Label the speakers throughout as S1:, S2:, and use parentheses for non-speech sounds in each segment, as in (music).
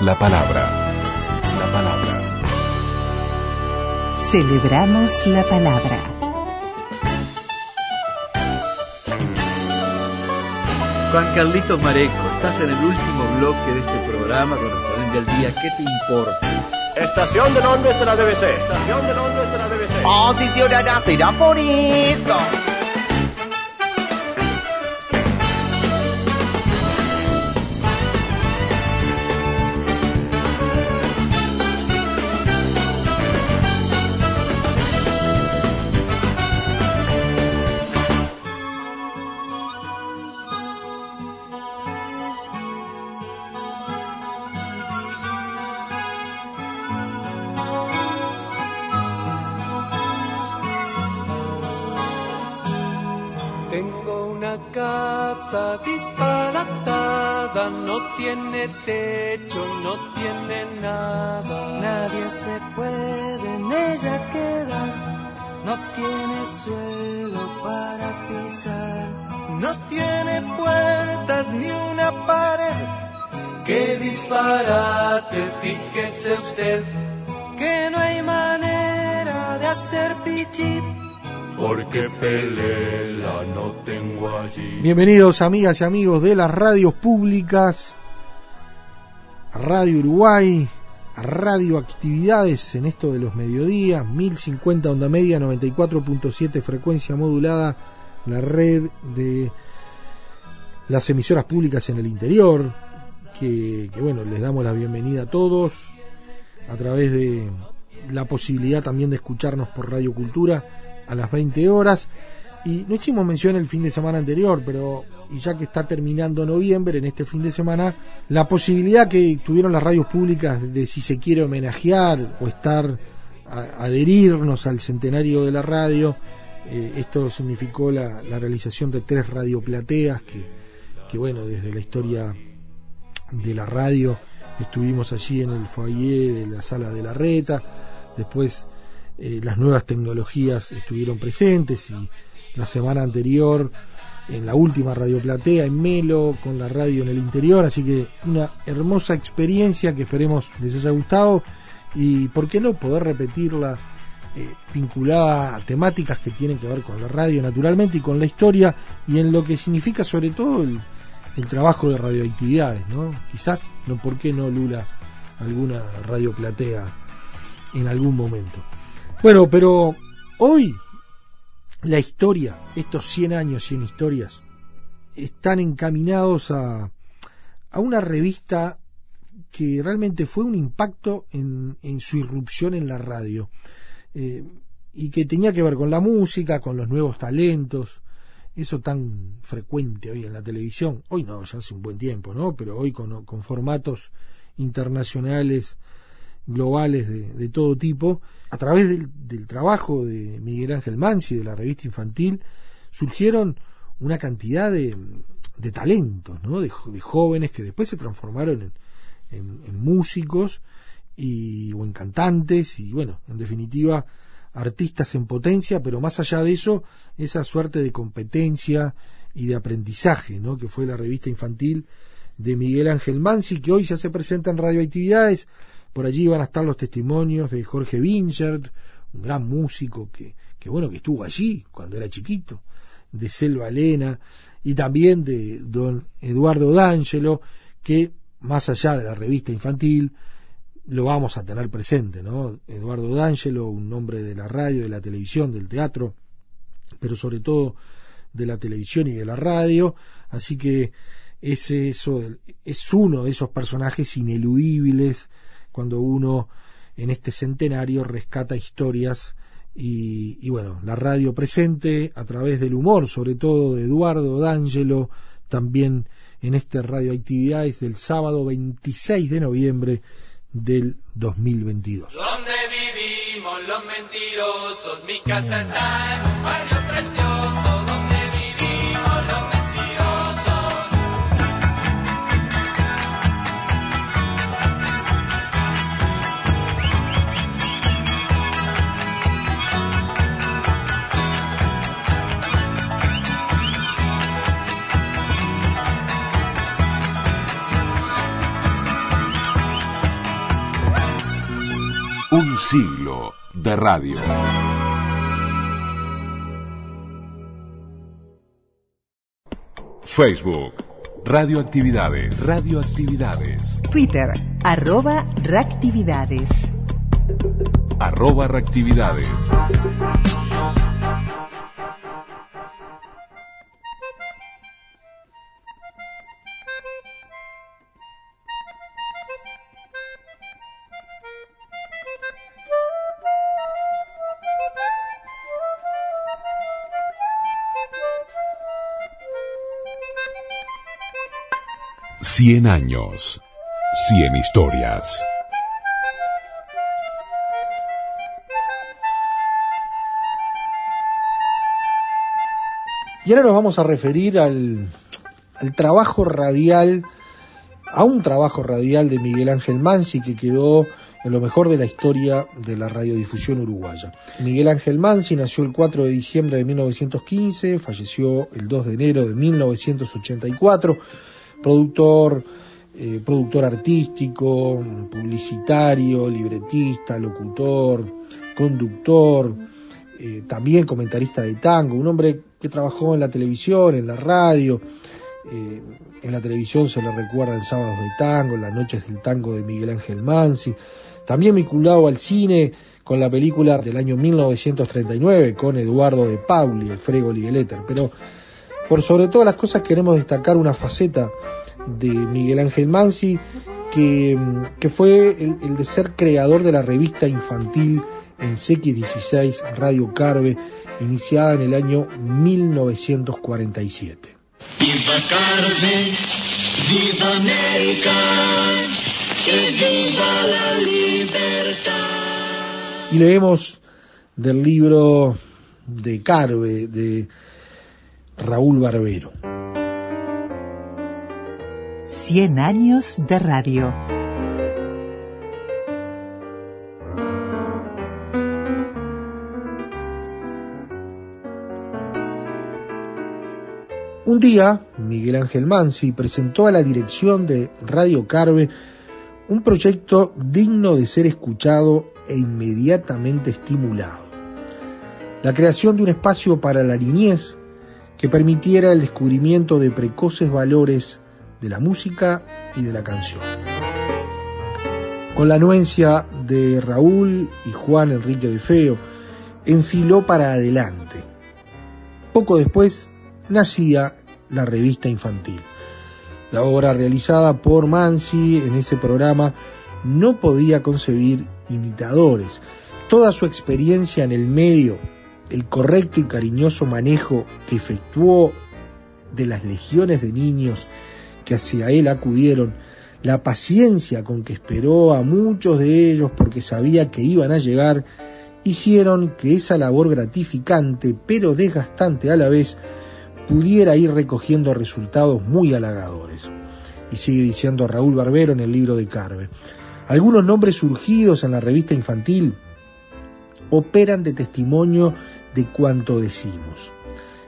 S1: La palabra. La palabra.
S2: Celebramos la palabra.
S3: Juan Carlitos Mareco, estás en el último bloque de este programa correspondiente al día. ¿Qué te importa?
S4: Estación de Londres de la BBC. Estación de Londres de la BBC.
S5: Oh, será por eso.
S6: No tiene techo, no tiene nada.
S7: Nadie se puede en ella quedar, no tiene suelo para pisar.
S6: No tiene puertas ni una pared. ¡Qué disparate! Fíjese usted
S7: Que no hay manera de hacer pichip.
S6: Porque pelela no tengo allí.
S8: Bienvenidos amigas y amigos de las radios públicas, Radio Uruguay, Radio Actividades en esto de los mediodías, 1050 onda media, 94.7 frecuencia modulada, la red de las emisoras públicas en el interior, que, que, bueno, les damos la bienvenida a todos a través de la posibilidad también de escucharnos por Radio Cultura a las 20 horas. Y no hicimos mención el fin de semana anterior, pero y ya que está terminando noviembre, en este fin de semana, la posibilidad que tuvieron las radios públicas de si se quiere homenajear o estar, a- adherirnos al centenario de la radio, eh, esto significó la, realización de tres radioplateas que, que, bueno, desde la historia de la radio estuvimos allí en el foyer de la sala de la reta, después eh, las nuevas tecnologías estuvieron presentes y la semana anterior en la última radio platea en Melo con la radio en el interior, así que una hermosa experiencia que esperemos les haya gustado y por qué no poder repetirla eh, vinculada a temáticas que tienen que ver con la radio naturalmente y con la historia y en lo que significa sobre todo el, el trabajo de radioactividades, ¿no? Quizás, no por qué no Lula alguna radio platea en algún momento. Bueno, pero hoy la historia, estos 100 años, 100 historias, están encaminados a, a una revista que realmente fue un impacto en, en su irrupción en la radio eh, y que tenía que ver con la música, con los nuevos talentos, eso tan frecuente hoy en la televisión, hoy no, ya hace un buen tiempo, ¿no? Pero hoy con, con formatos internacionales, globales de, todo tipo, a través del, del trabajo de Miguel Ángel Mansi, de la revista infantil, surgieron una cantidad de, de talentos, ¿no? De jóvenes que después se transformaron en, en, en músicos y, o en cantantes y bueno, en definitiva artistas en potencia, pero más allá de eso, esa suerte de competencia y de aprendizaje, ¿no? que fue la revista infantil de Miguel Ángel Mansi, que hoy ya se presenta en radioactividades. Por allí van a estar los testimonios de Jorge Vincert, un gran músico que, que bueno, que estuvo allí cuando era chiquito, de Selva Elena, y también de don Eduardo D'Angelo, que más allá de la revista infantil, lo vamos a tener presente, ¿no? Eduardo D'Angelo, un hombre de la radio, de la televisión, del teatro, pero sobre todo de la televisión y de la radio, así que es eso, es uno de esos personajes ineludibles cuando uno en este centenario rescata historias y, y bueno, la radio presente a través del humor, sobre todo de Eduardo D'Angelo, también en este radioactividades del sábado 26 de noviembre del 2022.
S6: Donde vivimos los mentirosos, mi casa está en un barrio.
S1: Un siglo de radio. Facebook. Radioactividades. Radioactividades.
S2: Twitter, arroba reactividades.
S1: Arroba reactividades. Cien años. Cien historias.
S8: Y ahora nos vamos a referir al, al trabajo radial, a un trabajo radial de Miguel Ángel Mansi que quedó en lo mejor de la historia de la radiodifusión uruguaya. Miguel Ángel Mansi nació el 4 de diciembre de 1915, falleció el 2 de enero de 1984, productor, eh, productor artístico, publicitario, libretista, locutor, conductor, eh, también comentarista de tango, un hombre que trabajó en la televisión, en la radio, eh, en la televisión se le recuerda en Sábados de Tango, en las Noches del Tango de Miguel Ángel Mansi, también vinculado al cine con la película del año 1939 con Eduardo de Pauli, el Fregoli y el Éter, pero por sobre todas las cosas queremos destacar una faceta de Miguel Ángel Mansi que, que fue el, el de ser creador de la revista infantil en CX16 Radio Carve, iniciada en el año 1947.
S6: Viva Carmen, viva América, que viva la libertad.
S8: Y leemos del libro de Carve, de Raúl Barbero.
S2: Cien años de radio.
S8: Un día, Miguel Ángel Mansi presentó a la dirección de Radio Carve un proyecto digno de ser escuchado e inmediatamente estimulado. La creación de un espacio para la niñez que permitiera el descubrimiento de precoces valores de la música y de la canción. Con la anuencia de Raúl y Juan Enrique de Feo, enfiló para adelante. Poco después nacía la revista infantil. La obra realizada por Mansi en ese programa no podía concebir imitadores. Toda su experiencia en el medio, el correcto y cariñoso manejo que efectuó de las legiones de niños que hacia él acudieron, la paciencia con que esperó a muchos de ellos porque sabía que iban a llegar, hicieron que esa labor gratificante pero desgastante a la vez pudiera ir recogiendo resultados muy halagadores. Y sigue diciendo Raúl Barbero en el libro de Carve. Algunos nombres surgidos en la revista infantil operan de testimonio de cuanto decimos.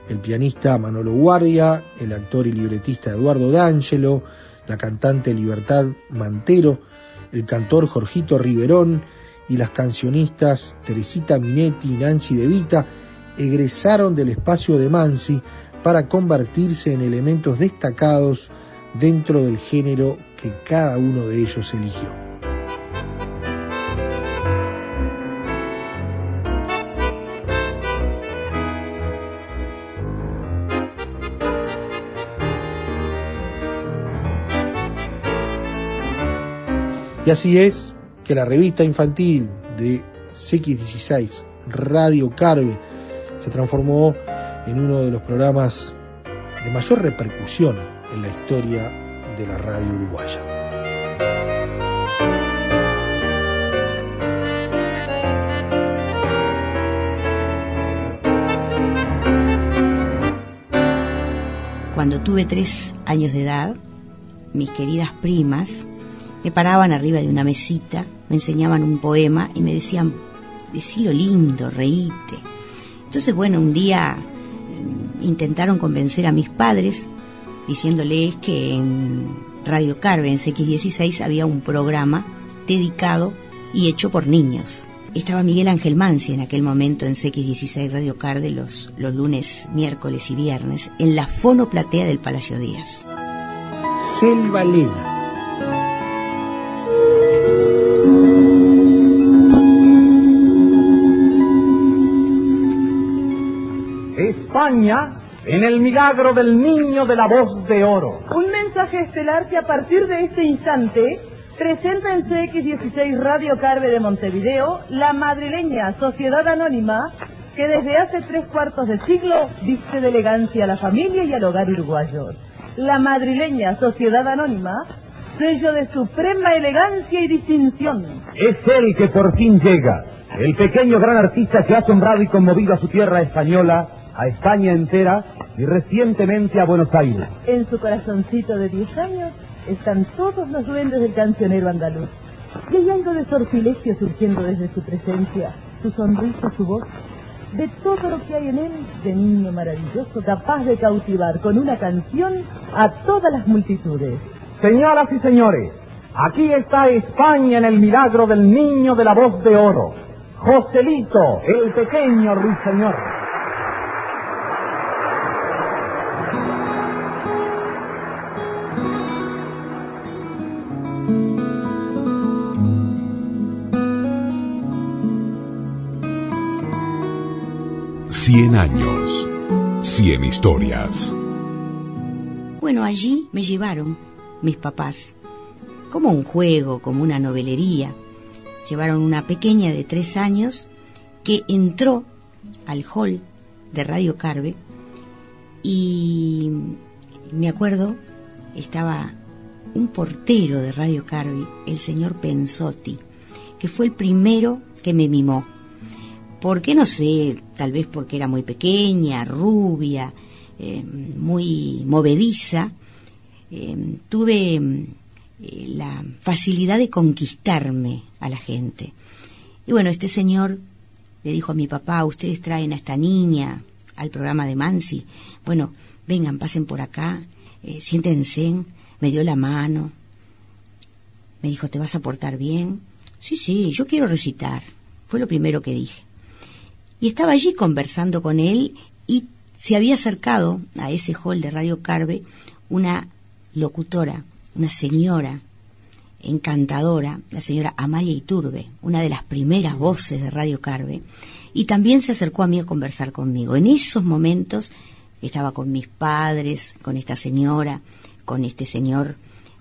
S8: El pianista Manolo Guardia, el actor y libretista Eduardo D'Angelo, la cantante Libertad Mantero, el cantor Jorgito Riverón y las cancionistas Teresita Minetti y Nancy De Vita egresaron del espacio de Mansi para convertirse en elementos destacados dentro del género que cada uno de ellos eligió. Y así es que la revista infantil de CX16, Radio Carve, se transformó en uno de los programas de mayor repercusión en la historia de la radio uruguaya.
S9: Cuando tuve tres años de edad, mis queridas primas me paraban arriba de una mesita, me enseñaban un poema y me decían, decilo lindo, reíte. Entonces, bueno, un día mm, intentaron convencer a mis padres diciéndoles que en Radio Carve, en CX16, había un programa dedicado y hecho por niños. Estaba Miguel Ángel Mansi en aquel momento en CX16 Radio Carve los, los lunes, miércoles y viernes en la fonoplatea del Palacio Díaz.
S10: Selva.
S11: En el milagro del niño de la voz de oro.
S12: Un mensaje estelar que a partir de este instante presenta en CX16 Radio Carve de Montevideo la madrileña Sociedad Anónima que desde hace tres cuartos de siglo viste de elegancia a la familia y al hogar uruguayo. La madrileña Sociedad Anónima, sello de suprema elegancia y distinción.
S11: Es él que por fin llega, el pequeño gran artista que ha asombrado y conmovido a su tierra española a España entera y recientemente a Buenos Aires.
S12: En su corazoncito de 10 años están todos los duendes del cancionero andaluz. Y hay algo de sortilegio surgiendo desde su presencia, su sonrisa, su voz, de todo lo que hay en él de niño maravilloso, capaz de cautivar con una canción a todas las multitudes.
S11: Señoras y señores, aquí está España en el milagro del niño de la voz de oro, Joselito, el pequeño ruiseñor.
S1: Cien años, cien historias.
S9: Bueno, allí me llevaron mis papás, como un juego, como una novelería. Llevaron una pequeña de tres años que entró al hall de Radio Carve y me acuerdo, estaba un portero de Radio Carve, el señor Pensotti, que fue el primero que me mimó. ¿Por qué? No sé, tal vez porque era muy pequeña, rubia, eh, muy movediza. Eh, tuve eh, la facilidad de conquistarme a la gente. Y bueno, este señor le dijo a mi papá, ustedes traen a esta niña al programa de Mansi. Bueno, vengan, pasen por acá, siéntense. Me dio la mano. Me dijo, ¿te vas a portar bien? Sí, sí, yo quiero recitar. Fue lo primero que dije. Y estaba allí conversando con él y se había acercado a ese hall de Radio Carve una locutora, una señora encantadora, la señora Amalia Iturbe, una de las primeras voces de Radio Carve, y también se acercó a mí a conversar conmigo. En esos momentos estaba con mis padres, con esta señora, con este señor,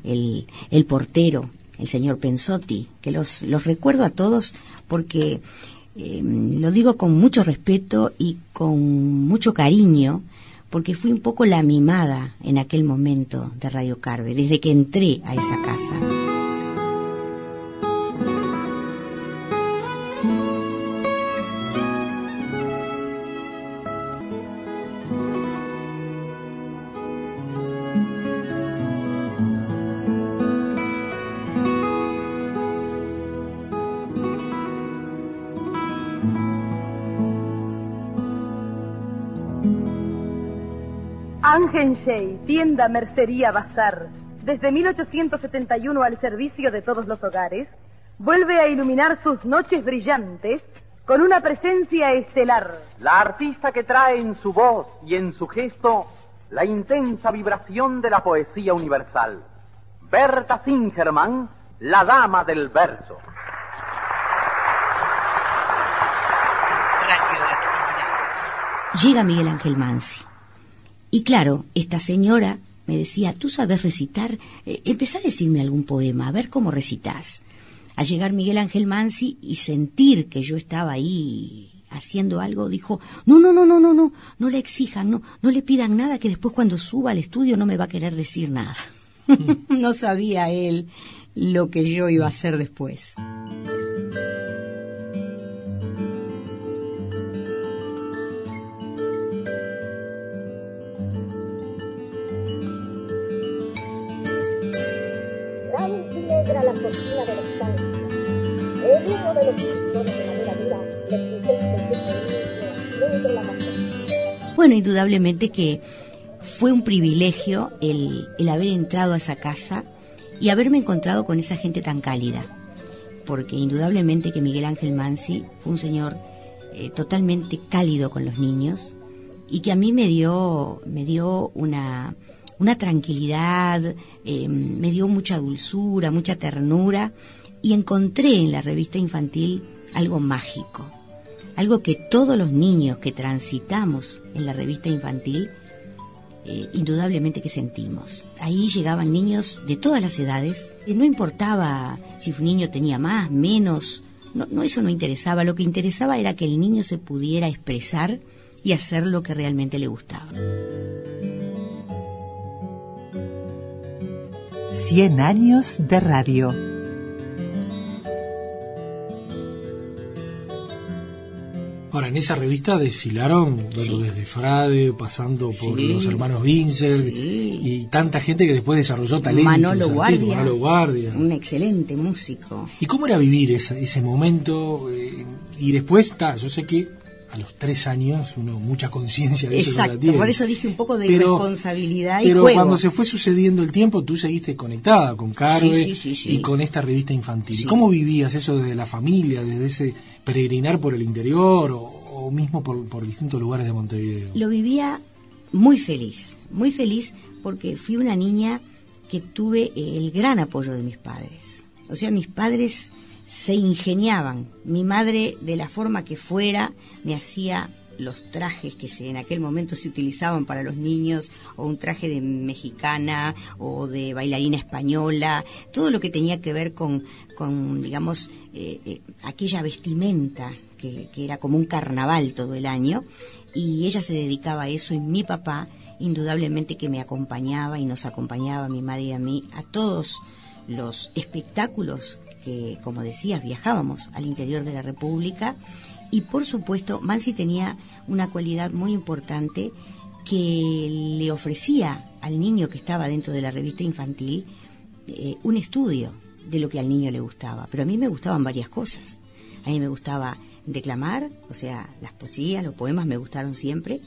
S9: el, el portero, el señor Pensotti, que los, los recuerdo a todos porque eh, lo digo con mucho respeto y con mucho cariño, porque fui un poco la mimada en aquel momento de Radio Carve, desde que entré a esa casa.
S12: Tienda, mercería, bazar, desde 1871 al servicio de todos los hogares, vuelve a iluminar sus noches brillantes con una presencia estelar.
S13: La artista que trae en su voz y en su gesto la intensa vibración de la poesía universal. Berta Singerman, la dama del verso.
S9: Llega Miguel Ángel Mansi. Y claro, esta señora me decía, ¿tú sabes recitar? Eh, empezá a decirme algún poema, a ver cómo recitas. Al llegar Miguel Ángel Mansi y sentir que yo estaba ahí haciendo algo, dijo, no, no, no, no, no, no, no le exijan, no, no le pidan nada que después cuando suba al estudio no me va a querer decir nada. (laughs) no sabía él lo que yo iba a hacer después.
S14: En uno de los rincones de niño de la.
S9: Bueno, indudablemente que fue un privilegio el, el haber entrado a esa casa y haberme encontrado con esa gente tan cálida, porque indudablemente que Miguel Ángel Mansi fue un señor eh, totalmente cálido con los niños y que a mí me dio, me dio una, una tranquilidad, eh, me dio mucha dulzura, mucha ternura y encontré en la revista infantil algo mágico, algo que todos los niños que transitamos en la revista infantil eh, indudablemente que sentimos. Ahí llegaban niños de todas las edades, y no importaba si un niño tenía más, menos, no, no eso no interesaba, lo que interesaba era que el niño se pudiera expresar y hacer lo que realmente le gustaba.
S2: 100 años de radio.
S8: Ahora, en esa revista desfilaron, bueno, desde Frade, pasando por
S9: Sí.
S8: los hermanos Vincent y tanta gente que después desarrolló talentos.
S9: Manolo Guardia,
S8: Manolo Guardia.
S9: un excelente músico.
S8: ¿Y cómo era vivir ese, ese momento? eh, y después, está, yo sé que a los tres años uno mucha conciencia de eso no la
S9: Exacto,
S8: tiene.
S9: por eso dije un poco de
S8: Pero-
S9: y
S8: Pero
S9: juego.
S8: cuando se fue sucediendo el tiempo, tú seguiste conectada con Carve
S9: Sí, sí, sí, sí.
S8: y con esta revista infantil. ¿Y cómo vivías eso desde la familia, desde ese peregrinar por el interior o, o mismo por, por distintos lugares de Montevideo?
S9: Lo vivía muy feliz, muy feliz porque fui una niña que tuve el gran apoyo de mis padres. O sea, mis padres se ingeniaban. Mi madre, de la forma que fuera, me hacía los trajes que se, en aquel momento se utilizaban para los niños, o un traje de mexicana o de bailarina española, todo lo que tenía que ver con, con digamos, eh, eh, aquella vestimenta que, que era como un carnaval todo el año, y ella se dedicaba a eso, y mi papá, indudablemente que me acompañaba y nos acompañaba, mi madre y a mí, a todos los espectáculos que, como decías, viajábamos al interior de la República. Y por supuesto, Mansi tenía una cualidad muy importante que le ofrecía al niño que estaba dentro de la revista infantil eh, un estudio de lo que al niño le gustaba. Pero a mí me gustaban varias cosas. A mí me gustaba declamar, o sea, las poesías, los poemas me gustaron siempre.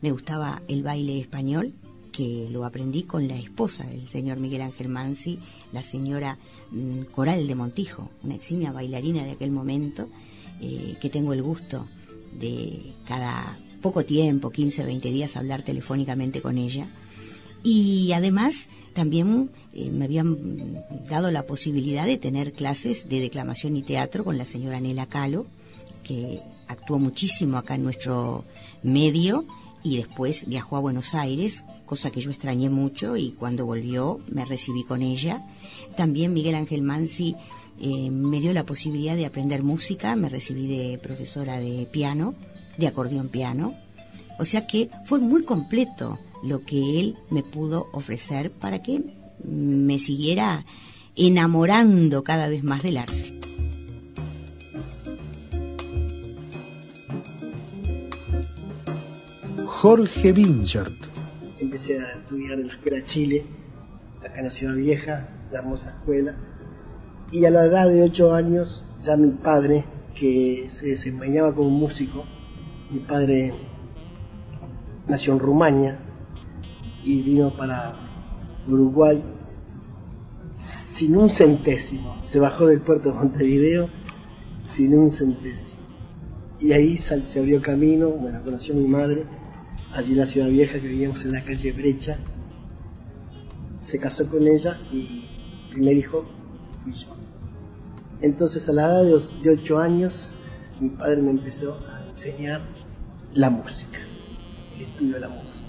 S9: Me gustaba el baile español, que lo aprendí con la esposa del señor Miguel Ángel Mansi, la señora mm, Coral de Montijo, una eximia bailarina de aquel momento, eh, que tengo el gusto de cada poco tiempo, 15, 20 días, hablar telefónicamente con ella. Y además también eh, me habían dado la posibilidad de tener clases de declamación y teatro con la señora Nela Calo, que actuó muchísimo acá en nuestro medio y después viajó a Buenos Aires, cosa que yo extrañé mucho y cuando volvió me recibí con ella. También Miguel Ángel Mansi eh, me dio la posibilidad de aprender música, me recibí de profesora de piano, de acordeón piano, o sea que fue muy completo lo que él me pudo ofrecer para que me siguiera enamorando cada vez más del arte.
S10: Jorge Vinchert.
S15: Empecé a estudiar en la Escuela Chile, acá en la Ciudad Vieja, la hermosa escuela. Y a la edad de 8 años, ya mi padre, que se desempeñaba como músico, mi padre nació en Rumania y vino para Uruguay sin un centésimo. Se bajó del puerto de Montevideo sin un centésimo. Y ahí se abrió camino, bueno, conoció a mi madre, allí en la ciudad vieja que vivíamos en la calle Brecha. Se casó con ella y el primer hijo fui yo. Entonces a la edad de, os- de ocho años mi padre me empezó a enseñar la música, el estudio de la música.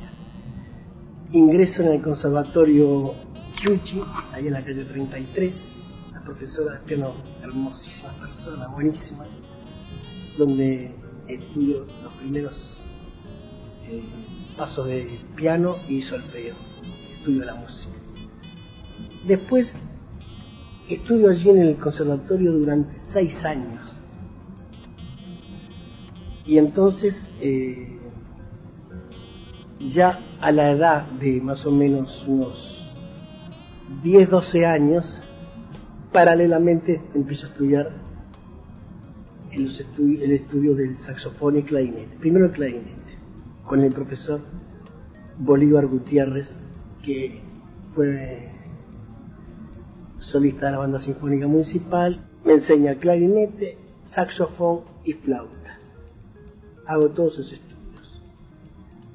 S15: Ingreso en el conservatorio Chuchi, ahí en la calle 33, la profesora de piano, hermosísimas personas, buenísimas, donde estudio los primeros pasos de piano y solfeo, estudio la música. Después estudio allí en el conservatorio durante seis años. Y entonces, eh, ya a la edad de más o menos unos 10, 12 años, paralelamente empiezo a estudiar el, estudio, el estudio del saxofón y clarinete. Primero el clarinete, con el profesor Bolívar Gutiérrez, que fue solista de la banda sinfónica municipal. Me enseña clarinete, saxofón y flauta. Hago todos esos estudios.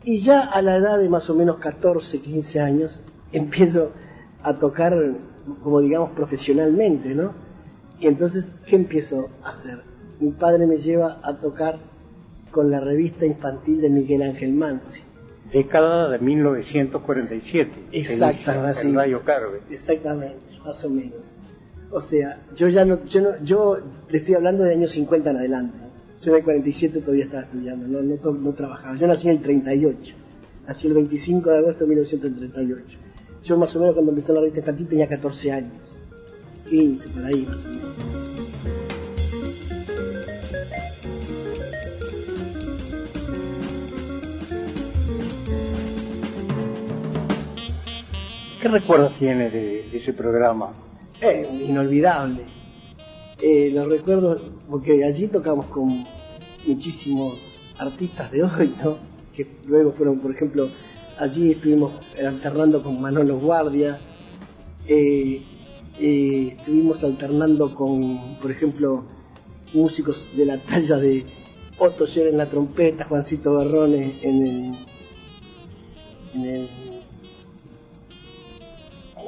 S15: Y ya a la edad de más o menos 14, 15 años, (laughs) empiezo a tocar, como digamos, profesionalmente, ¿no? Y entonces, ¿qué empiezo a hacer? Mi padre me lleva a tocar con la revista infantil de Miguel Ángel Mansi.
S16: Década de 1947.
S15: Exactamente.
S16: En Radio Carve.
S15: Exactamente, más o menos. O sea, yo ya no, yo no, yo le estoy hablando de años 50 en adelante. Yo en el 47 todavía estaba estudiando, no, no, no trabajaba. Yo nací en el 38. Nací el 25 de agosto de 1938. Yo más o menos cuando empecé la revista infantil tenía 14 años. 15 por ahí más o menos.
S16: ¿Qué recuerdos tiene de, ese programa?
S15: Eh, inolvidable. Eh, lo recuerdo porque allí tocamos con muchísimos artistas de hoy, ¿no? Que luego fueron, por ejemplo, allí estuvimos alternando con Manolo Guardia, eh, eh, estuvimos alternando con, por ejemplo, músicos de la talla de Otto Scher en la trompeta, Juancito Barrone en el, en el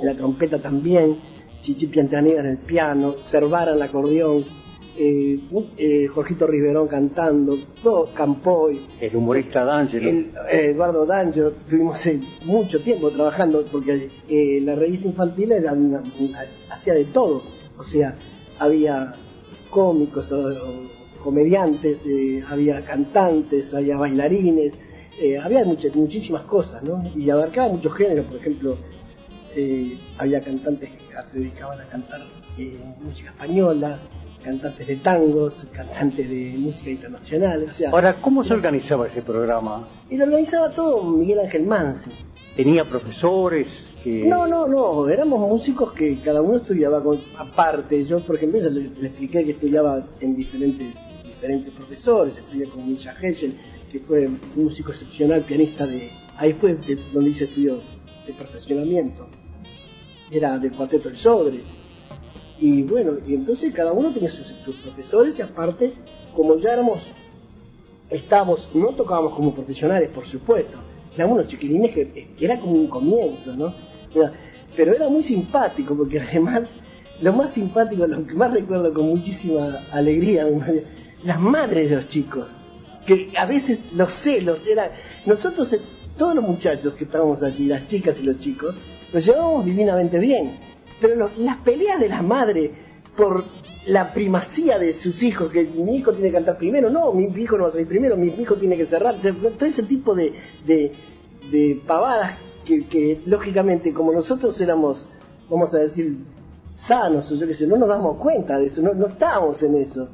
S15: en la trompeta también, Chichi Piantaneda en el piano, Cervara en el acordeón, eh, eh, Jorgito Riverón cantando, todo Campoy,
S16: El humorista D'Angelo.
S15: el, eh, Eduardo D'Angelo, tuvimos mucho tiempo trabajando porque eh, la revista infantil era una- una- hacía de todo, o sea, había cómicos o, o comediantes, eh, había cantantes, había bailarines, había muchas, muchísimas cosas, ¿no? Y abarcaba muchos géneros, por ejemplo, eh, había cantantes que se dedicaban a cantar eh, música española, cantantes de tangos, cantantes de música internacional, o sea,
S16: Ahora, ¿cómo se organizaba ese programa?
S15: y lo organizaba todo Miguel Ángel Mansi.
S16: ¿Tenía profesores que...?
S15: No, no, no, éramos músicos que cada uno estudiaba con, aparte. Yo, por ejemplo, ya le, le expliqué que estudiaba en diferentes, diferentes profesores, estudié con Misha Heschel, que fue un músico excepcional, pianista de... Ahí fue de- donde hice estudios de perfeccionamiento. Era del cuarteto El Sodre. Y bueno, y entonces cada uno tenía sus, sus profesores y aparte, como ya éramos, estábamos, no tocábamos como profesionales, por supuesto, éramos unos chiquilines que, que era como un comienzo, ¿no? Pero era muy simpático, porque (laughs) además, lo más simpático, lo que más recuerdo con muchísima alegría, mi madre, las madres de los chicos, que a veces los celos, era, nosotros, eh, todos los muchachos que estábamos allí, las chicas y los chicos, nos llevábamos divinamente bien, pero lo- las peleas de las madres por la primacía de sus hijos, que mi hijo tiene que cantar primero, no, mi hijo no va a salir primero, mi hijo tiene que cerrar, todo ese tipo de, de, de pavadas que, lógicamente como nosotros éramos, vamos a decir, sanos o yo no nos damos cuenta de eso, no, estábamos en eso.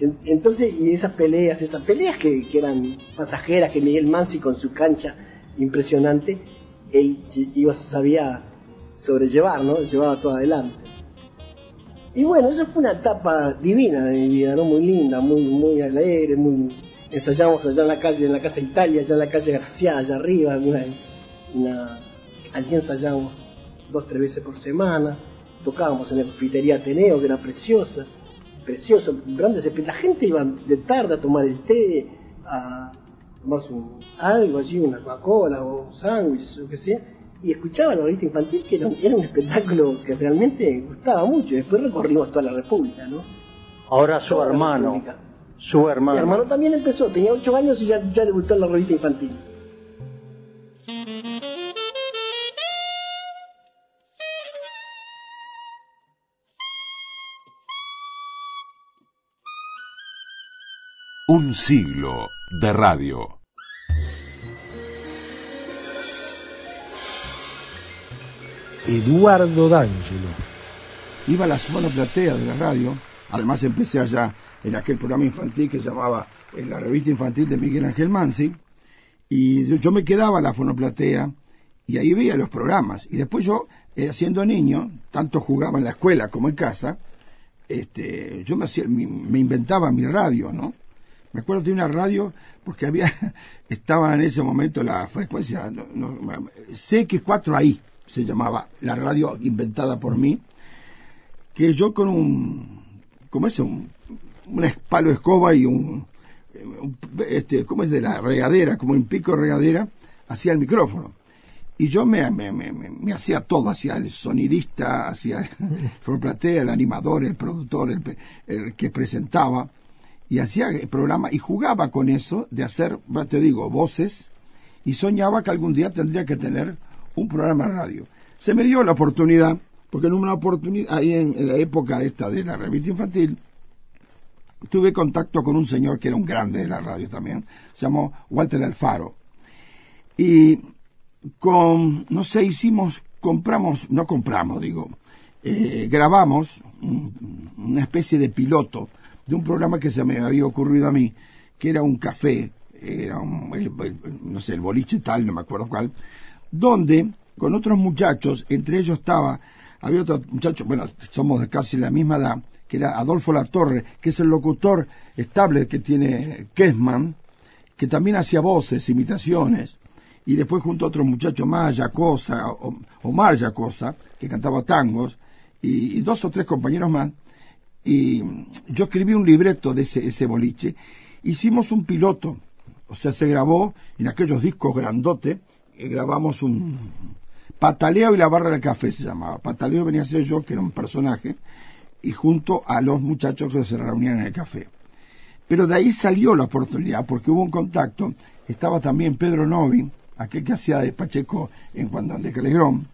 S15: En- Entonces, y esas peleas, esas peleas que, que eran pasajeras, que Miguel Mansi con su cancha impresionante, él iba, sabía sobrellevar, ¿no? Llevaba todo adelante. Y bueno, esa fue una etapa divina de mi vida, ¿no? Muy linda, muy, muy alegre, muy... Ensayábamos allá en la calle, en la Casa Italia, allá en la calle Graciada, allá arriba, una, una... allí ensayábamos dos, tres veces por semana, tocábamos en la confitería Ateneo, que era preciosa, precioso, grandes La gente iba de tarde a tomar el té, a tomarse un- algo allí, una Coca-Cola o un sándwich, o qué sé, y escuchaba la revista infantil, que era, un- era un espectáculo que realmente gustaba mucho. Después recorrimos toda la República, ¿no?
S16: Ahora su
S15: Toda
S16: hermano, su hermano.
S15: Mi hermano también empezó, tenía ocho años y ya, ya debutó en la revista infantil.
S1: Un siglo de radio.
S8: Eduardo D'Angelo.
S17: Iba a la fonoplatea de la radio, además empecé allá en aquel programa infantil que se llamaba en la revista infantil de Miguel Ángel Mansi, y yo, yo me quedaba en la fonoplatea y ahí veía los programas. Y después yo, eh, siendo niño, tanto jugaba en la escuela como en casa, este, yo me, hacía, me, me inventaba mi radio, ¿no? Me acuerdo de una radio porque había, (laughs) estaba en ese momento la frecuencia, no, no, CX4 ahí se llamaba, la radio inventada por mí, que yo con un, ¿cómo es? Un, un palo de escoba y un, un- este, ¿cómo es? De la regadera, como un pico de regadera, hacía el micrófono. Y yo me, me, me, me- hacía todo, hacía el sonidista, hacía el (laughs) Platea, el animador, el productor, el, el que presentaba, y hacía el programa y jugaba con eso de hacer, te digo, voces, y soñaba que algún día tendría que tener un programa de radio. Se me dio la oportunidad, porque en una oportunidad, ahí en, la época esta de la revista infantil, tuve contacto con un señor que era un grande de la radio también, se llamó Walter Alfaro. Y con, no sé, hicimos, compramos, no compramos, digo, eh, grabamos un- una especie de piloto de un programa que se me había ocurrido a mí, que era un café, era un, no sé, el boliche tal, no me acuerdo cuál, donde con otros muchachos, entre ellos estaba, había otro muchacho, bueno, somos de casi la misma edad, que era Adolfo Latorre, que es el locutor estable que tiene Kessman, que también hacía voces, imitaciones, y después junto a otros muchachos más, Yacosa, Omar Yacosa, que cantaba tangos, y dos o tres compañeros más, y yo escribí un libreto de ese, ese boliche, hicimos un piloto, o sea, se grabó en aquellos discos grandotes, eh, grabamos un Pataleo y la barra del café se llamaba. Pataleo venía a ser yo, que era un personaje, y junto a los muchachos que se reunían en el café. Pero de ahí salió la oportunidad, porque hubo un contacto, estaba también Pedro Novi, aquel que hacía de Pacheco en Juan de Calegrón,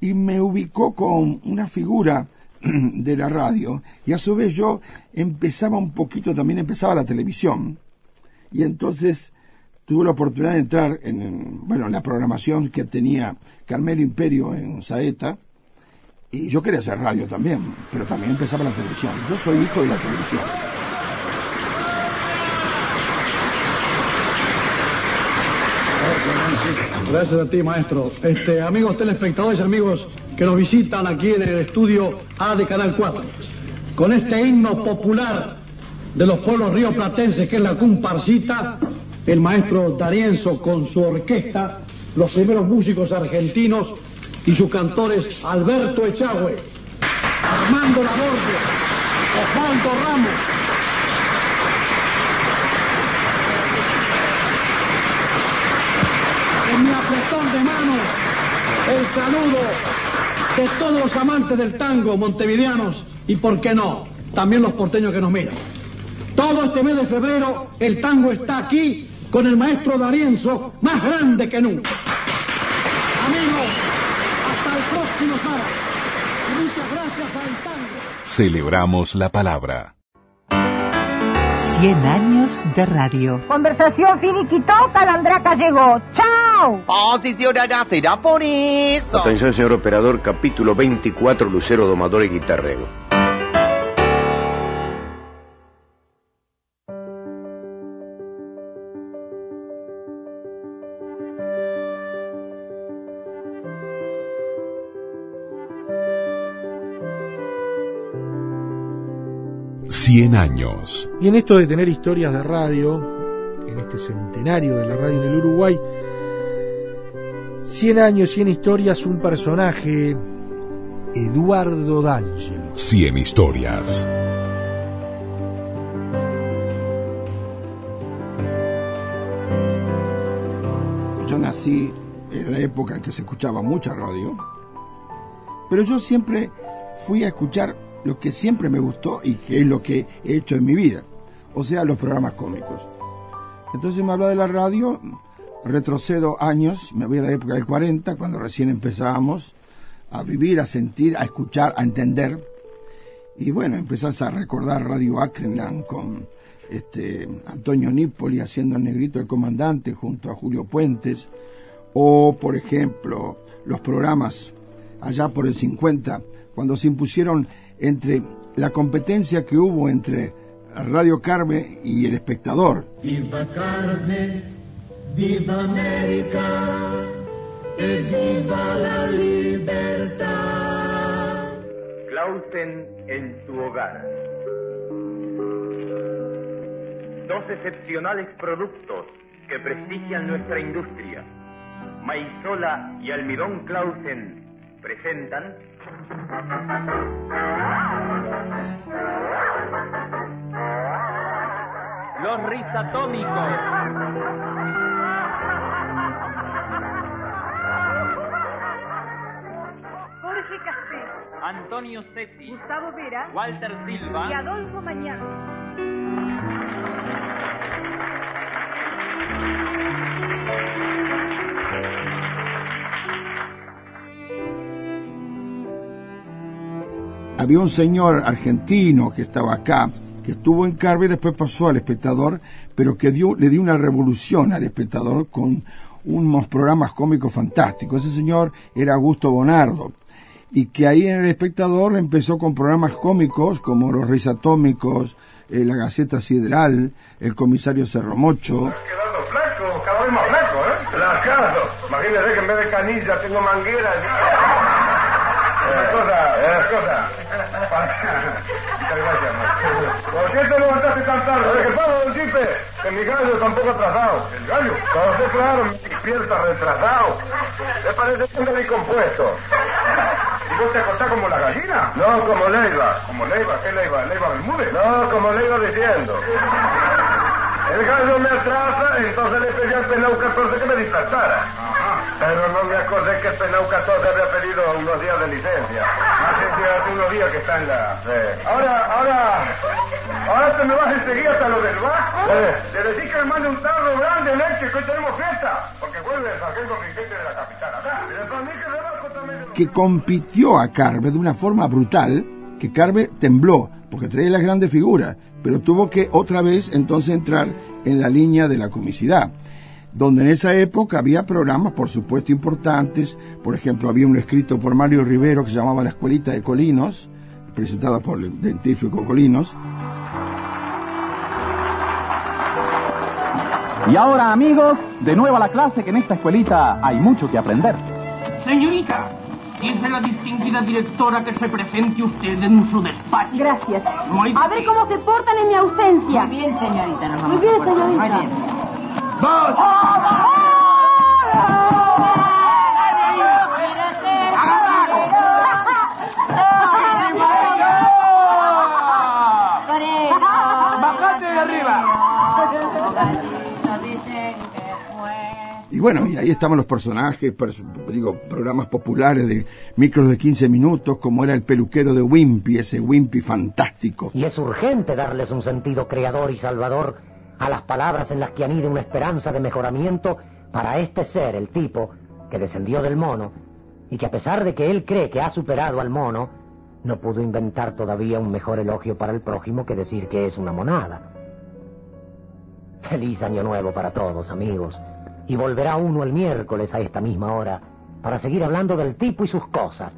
S17: y me ubicó con una figura (clears throat) de la radio, y a su vez yo empezaba un poquito, también empezaba la televisión, y entonces tuve la oportunidad de entrar en, bueno, en la programación que tenía Carmelo Imperio en Saeta, y yo quería hacer radio también, pero también empezaba la televisión. Yo soy hijo de la televisión.
S18: Gracias a ti, maestro. Este, amigos telespectadores y amigos que nos visitan aquí en el estudio A de Canal 4. Con este himno popular de los pueblos rioplatenses, que es la comparsita, el maestro Darienzo con su orquesta, los primeros músicos argentinos y sus cantores Alberto Echagüe, Armando Laborde, Osvaldo Ramos, en mi apretón de manos el saludo de todos los amantes del tango montevideanos y, por qué no, también los porteños que nos miran. Todo este mes de febrero el tango está aquí con el maestro Darienzo más grande que nunca. Amigos, hasta el próximo sábado. Muchas gracias al tango.
S1: Celebramos la palabra.
S2: 100 años de radio.
S14: Conversación finiquitó, Calandraca llegó. ¡Chao!
S5: Posición será por eso.
S4: Atención, señor operador, capítulo 24, Lucero Domador y Guitarrero.
S1: Cien años.
S8: Y en esto de tener historias de radio, en este centenario de la radio en el Uruguay, 100 años, 100 historias, un personaje, Eduardo D'Angelo.
S1: Cien historias.
S17: Yo nací en la época en que se escuchaba mucha radio, pero yo siempre fui a escuchar lo que siempre me gustó y que es lo que he hecho en mi vida, o sea, los programas cómicos. Entonces me habla de la radio, retrocedo años, me voy a la época del 40, cuando recién empezábamos a vivir, a sentir, a escuchar, a entender. Y bueno, empezás a recordar Radio Acrenland con este, Antonio Nípoli haciendo el negrito el comandante junto a Julio Puentes, o por ejemplo los programas allá por el 50, cuando se impusieron entre la competencia que hubo entre Radio Carme y el espectador.
S7: Viva Carmen, viva América, e viva la libertad.
S13: Clausen
S19: en tu hogar. Dos excepcionales productos que prestigian nuestra industria, Maizola y Almidón Clausen, presentan
S20: Los rizatómicos.
S21: Jorge Castel,
S20: Antonio Ceti,
S21: Gustavo Vera
S20: Walter Silva
S21: y Adolfo Mañana.
S17: Había un señor argentino que estaba acá, que estuvo en Carve y después pasó al espectador, pero que dio, le dio una revolución al espectador con unos programas cómicos fantásticos. Ese señor era Augusto Bonardo. Y que ahí en el espectador empezó con programas cómicos como Los Reyes Atómicos, eh, La Gaceta Sideral, El Comisario Cerromocho.
S22: Quedando flaco, cada vez más flaco, ¿eh? Claro, imagínese que en vez de canilla tengo manguera. (laughs) Esas cosas, esas cosas. Muchas gracias. ¿Por qué te levantaste tan tarde? ¿Qué pasa, don Chipe? Que mi gallo tampoco atrasado. ¿El gallo? Todo claro, me despierta retrasado. Me parece que anda compuesto. ¿Y vos te acostás como la gallina? No, como Leiva. ¿Como Leiva? ¿Qué Leiva? ¿Leiva Bermúdez? No, como le iba diciendo. El gallo me atrasa, entonces le pedí al Penau 14 que me despertara. Pero no me acordé que el Penau 14 había pedido unos días de licencia. Hace, hace unos días que está en la... Ahora, ahora... Ahora te me vas enseguida hasta lo del Vasco. Le decís que me mande un tarro grande de leche, que hoy tenemos fiesta. Porque vuelve el sargento Vicente de la capital acá. Que
S17: compitió a Carve de una forma brutal, que Carve tembló, porque traía las grandes figuras, pero tuvo que otra vez entonces entrar en la línea de la comicidad, donde en esa época había programas, por supuesto, importantes, por ejemplo, había uno escrito por Mario Rivero que se llamaba La Escuelita de Colinos, presentada por el dentífico Colinos,
S11: Y ahora, amigos, de nuevo a la clase que en esta escuelita hay mucho que aprender.
S23: Señorita, dice la distinguida directora que se presente usted en su despacho.
S24: Gracias.
S23: Muy
S24: A ver cómo se portan en mi ausencia.
S23: Muy bien, señorita, nos
S24: Muy bien, señorita.
S23: Muy bien. ¡Dos!
S17: Y bueno, y ahí estaban los personajes, pers- digo, programas populares de micros de 15 minutos, como era el peluquero de Wimpy, ese Wimpy fantástico.
S25: Y es urgente darles un sentido creador y salvador a las palabras en las que anida una esperanza de mejoramiento para este ser, el tipo, que descendió del mono, y que a pesar de que él cree que ha superado al mono, no pudo inventar todavía un mejor elogio para el prójimo que decir que es una monada. Feliz año nuevo para todos, amigos. Y volverá uno el miércoles a esta misma hora para seguir hablando del tipo y sus cosas,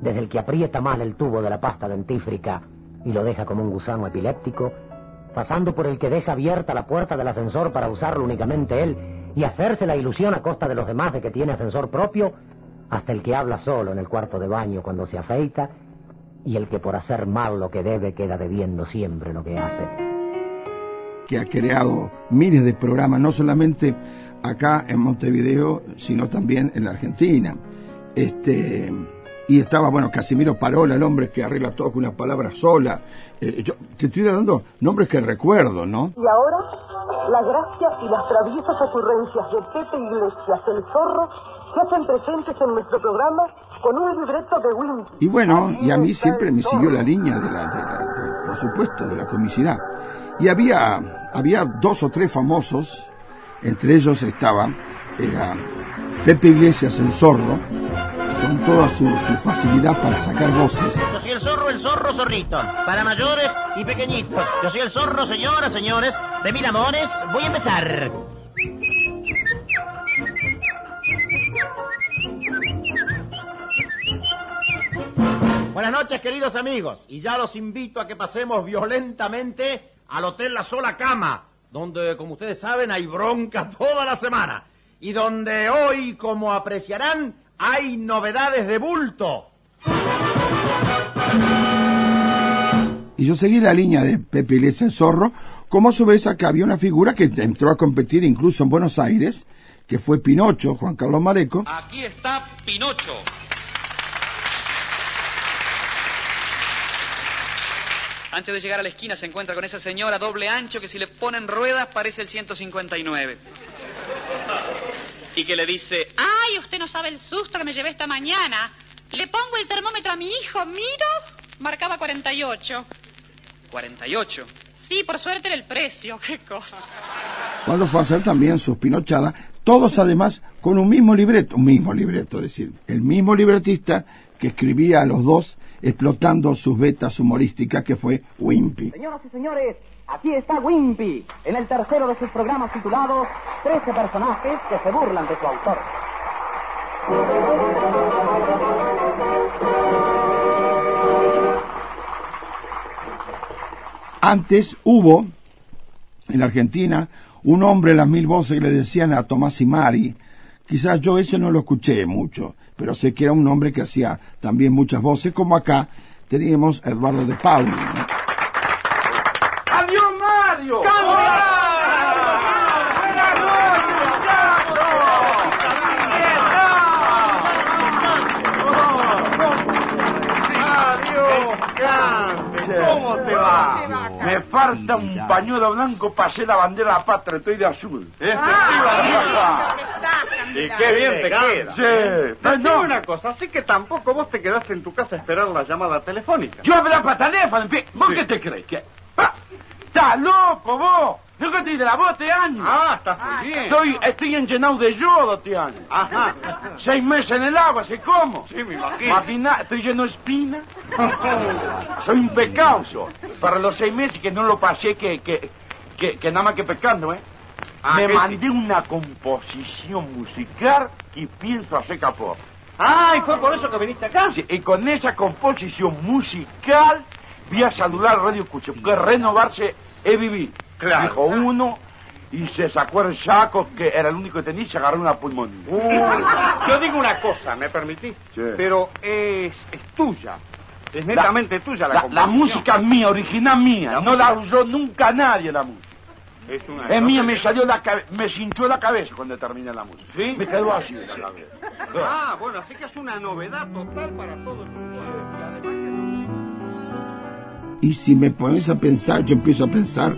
S25: desde el que aprieta mal el tubo de la pasta dentífrica y lo deja como un gusano epiléptico, pasando por el que deja abierta la puerta del ascensor para usarlo únicamente él y hacerse la ilusión a costa de los demás de que tiene ascensor propio, hasta el que habla solo en el cuarto de baño cuando se afeita y el que por hacer mal lo que debe queda debiendo siempre lo que hace.
S17: que ha creado miles de programas, no solamente acá en Montevideo, sino también en la Argentina. Este, y estaba, bueno, Casimiro Parola, el hombre que arregla todo con una palabra sola. Eh, yo te estoy dando nombres que recuerdo, ¿no?
S26: Y ahora, la gracia y las traviesas ocurrencias de Pepe Iglesias, el zorro, se hacen presentes en nuestro programa con un libreto de Wimpy.
S17: Y bueno, y a mí siempre me siguió la línea de la, de la- de- por supuesto, de la comicidad. Y había, había dos o tres famosos, entre ellos estaba, era Pepe Iglesias, el zorro, con toda su, su facilidad para sacar voces.
S5: Yo soy el zorro, el zorro, zorrito. Para mayores y pequeñitos. Yo soy el zorro, señoras, señores. De mil amores, voy a empezar. Buenas noches, queridos amigos. Y ya los invito a que pasemos violentamente al Hotel La Sola Cama, donde, como ustedes saben, hay bronca (laughs) toda la semana. Y donde hoy, como apreciarán, hay novedades de bulto.
S17: Y yo seguí la línea de Pepe Iglesias el Zorro, como a su vez acá había una figura que entró a competir incluso en Buenos Aires, que fue Pinocho, Juan Carlos Mareco.
S27: Aquí está Pinocho. Antes de llegar a la esquina se encuentra con esa señora doble ancho que si le ponen ruedas parece el 159. Y que le dice,
S28: Ay, usted no sabe el susto que me llevé esta mañana. Le pongo el termómetro a mi hijo, miro, marcaba 48.
S27: 48.
S28: Sí, por suerte era el precio, (laughs) qué cosa.
S17: Cuando fue a hacer también sus pinochadas, todos además con un mismo libreto, un mismo libreto, es decir, el mismo libretista que escribía a los dos explotando sus vetas humorísticas que fue Wimpy.
S26: Señoras y señores, aquí está Wimpy, en el tercero de sus programas titulados 13 personajes que se burlan de su autor.
S17: Antes hubo en Argentina un hombre las mil voces que le decían a Tomás y Mari. Quizás yo ese no lo escuché mucho, pero sé que era un hombre que hacía también muchas voces, como acá teníamos a Eduardo de Pauli. ¿no?
S20: ¡Adiós, Mario!
S22: ¿Cómo te va? Me falta un pañuelo blanco para hacer la bandera patria, estoy de azul.
S5: Y qué bien te queda.
S22: Sí.
S5: Decime
S22: No,
S5: una cosa, así que tampoco vos te quedaste en tu casa a esperar la llamada telefónica.
S22: yo hablaba para teléfono, pi- ¿vos qué te crees? ¿Qué? Ah, ¡Estás loco vos! ¿No que estoy de la voz este año?
S5: Ah, estás muy bien.
S22: Estoy, estoy enllenado de yodo este año.
S5: Ajá.
S22: Seis meses en el agua, ¿sé cómo?
S5: Sí, me imagino.
S22: Imagina, estoy lleno de espina. Soy un pecado. Para los seis meses que no lo pasé, que, que, que, que nada más que pecando, ¿eh?
S5: Ah,
S22: Me
S5: ¿qué
S22: mandé una composición musical y pienso hacer capó.
S5: Ah, y fue por eso que viniste acá.
S22: Sí, y con esa composición musical voy a saludar Radio Escucha, porque renovarse es vivir.
S5: Claro.
S22: Dijo uno y se sacó el saco, que era el único que tenía, y se agarró una pulmonía.
S5: Yo digo una cosa, ¿me permitís?
S22: Sí.
S5: Pero es, es tuya. Es netamente tuya la,
S22: La, la música es mía, original mía. no la usó nunca nadie la música.
S5: Es, una
S22: Es mía, me salió la cabe- me cinchó la cabeza cuando terminé la música.
S5: ¿Sí?
S22: Me quedó así en la cabeza.
S5: Ah, bueno, así que es una novedad total para todos los
S17: Y si me pones a pensar, yo empiezo a pensar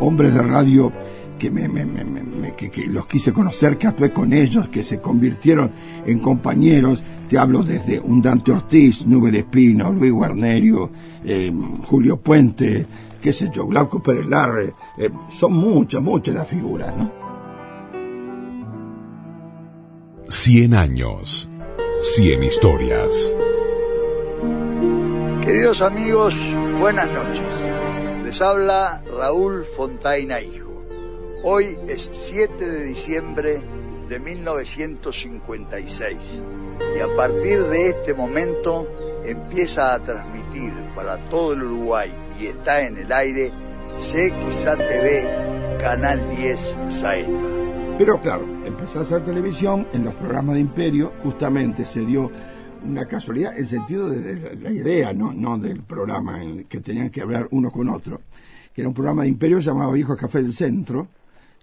S17: hombres de radio que, me, me- me- me- me- que, que los quise conocer, que actué con ellos, que se convirtieron en compañeros. Te hablo desde un Dante Ortiz, Nubel Espino, Luis Guarnerio, eh, Julio Puente, qué sé yo, Glauco Pérez Larre. eh, son muchas, muchas las figuras, ¿no?
S1: 100 años. 100 historias.
S29: Queridos amigos, buenas noches. Les habla Raúl Fontaina Hijo. Hoy es 7 de diciembre de 1956 y a partir de este momento empieza a transmitir para todo el Uruguay está en el aire CXA TV, Canal 10 Saeta.
S17: Pero claro, empecé a hacer televisión en los programas de Imperio, justamente se dio una casualidad en sentido de, la idea, no, del programa en que tenían que hablar uno con otro, que era un programa de Imperio llamado Viejo Café del Centro,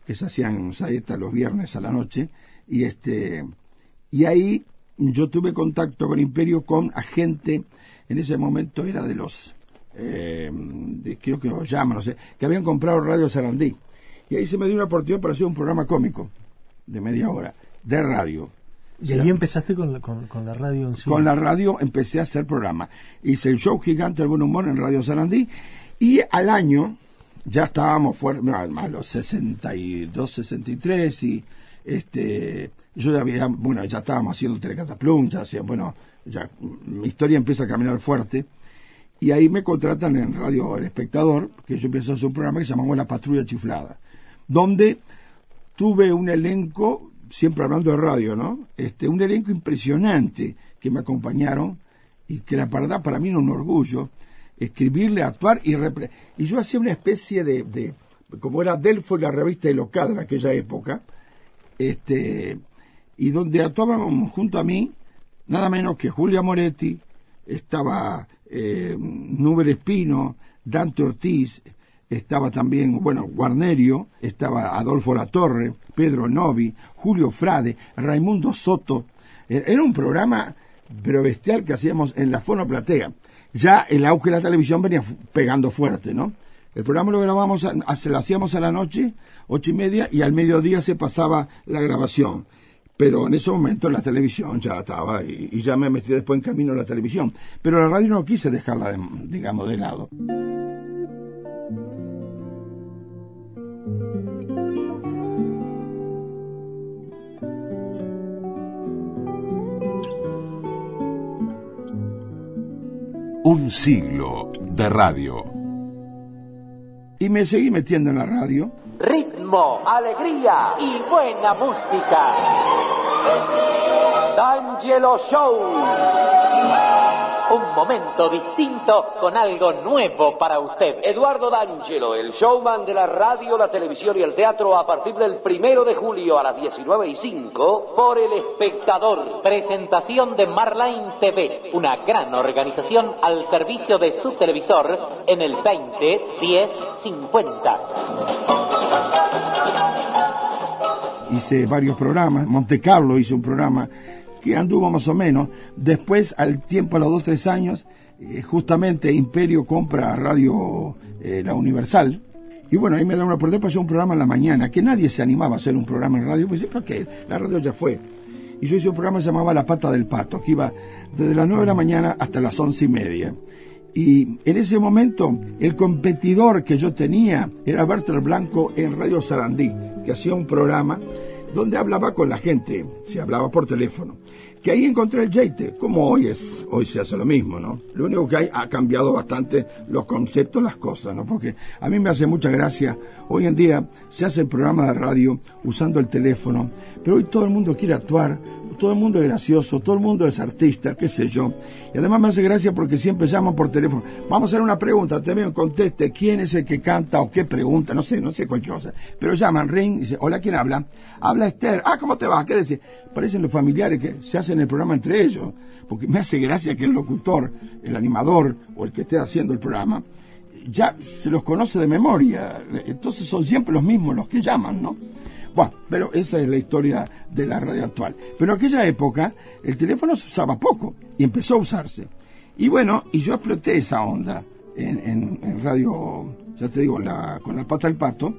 S17: que se hacía en Saeta los viernes a la noche, y este y ahí yo tuve contacto con Imperio con agente, en ese momento era de los, eh, de, creo que llaman, no sé, que habían comprado Radio Sarandí. Y ahí se me dio una oportunidad para hacer un programa cómico de media hora, de radio.
S8: Y ahí empezaste con la, con, con la radio en sí.
S17: Con la radio empecé a hacer programa. Hice el show gigante del buen humor en Radio Sarandí y al año ya estábamos fuertes, a los 62, 63 y este yo ya había, bueno, ya estábamos haciendo Telecataplum, ya hacía, bueno, ya mi historia empieza a caminar fuerte y ahí me contratan en Radio El Espectador, que yo empecé a hacer un programa que llamaba La Patrulla Chiflada, donde tuve un elenco, siempre hablando de radio, ¿no? Este, un elenco impresionante que me acompañaron y que la verdad para mí era un orgullo escribirle, actuar y repre- y yo hacía una especie de, de como era Delfo y la revista de Locada en aquella época, este y donde actuaban junto a mí nada menos que Julia Moretti, estaba eh, Espino, Dante Ortiz, estaba también, bueno, Guarnerio, estaba Adolfo Latorre, Pedro Novi, Julio Frade, Raimundo Soto. E- Era un programa pero bestial que hacíamos en la fonoplatea. Ya el auge de la televisión venía pegando fuerte, ¿no? El programa lo grabamos, a- a- se lo hacíamos a la noche, ocho y media, y al mediodía se pasaba la grabación. Pero en ese momento la televisión ya estaba y, y ya me metí después en camino a la televisión. Pero la radio no quise dejarla, de- digamos, de lado.
S1: Un siglo de radio.
S17: Y me seguí metiendo en la radio.
S13: Ritmo, alegría y buena música. D'Angelo Show. Un momento distinto con algo nuevo para usted.
S30: Eduardo D'Angelo, el showman de la radio, la televisión y el teatro a partir del primero de julio a las 19 y 5 por El Espectador.
S13: Presentación de Marline TV, una gran organización al servicio de su televisor en el 20 10 50.
S17: Hice varios programas, Monte Carlo hice un programa que anduvo más o menos, después al tiempo, a los dos, tres años, eh, justamente Imperio compra Radio eh, La Universal, y bueno, ahí me da una oportunidad para hacer un programa en la mañana, que nadie se animaba a hacer un programa en radio, pues ¿para qué? La radio ya fue. Y yo hice un programa que se llamaba La Pata del Pato, que iba desde las nueve de la mañana hasta las once y media. Y en ese momento, el competidor que yo tenía era Bertel Blanco en Radio Sarandí, hacía un programa donde hablaba con la gente, se hablaba por teléfono. Que ahí encontré el jeite, como hoy es, hoy se hace lo mismo, ¿no? Lo único que hay, ha cambiado bastante los conceptos, las cosas, ¿no? Porque a mí me hace mucha gracia, hoy en día se hace el programa de radio usando el teléfono, pero hoy todo el mundo quiere actuar, todo el mundo es gracioso, todo el mundo es artista, qué sé yo. Y además me hace gracia porque siempre llaman por teléfono. Vamos a hacer una pregunta, veo, conteste, ¿quién es el que canta o qué pregunta? No sé, no sé cualquier cosa. Pero llaman, ring, dice, hola, ¿quién habla? Habla Esther, ah, ¿cómo te va? ¿Qué decir? Parecen los familiares que se hacen el programa entre ellos. Porque me hace gracia que el locutor, el animador o el que esté haciendo el programa, ya se los conoce de memoria. Entonces son siempre los mismos los que llaman, ¿no? Pero esa es la historia de la radio actual. Pero en aquella época el teléfono se usaba poco y empezó a usarse. Y bueno, y yo exploté esa onda en, radio, ya te digo, con la pata del pato,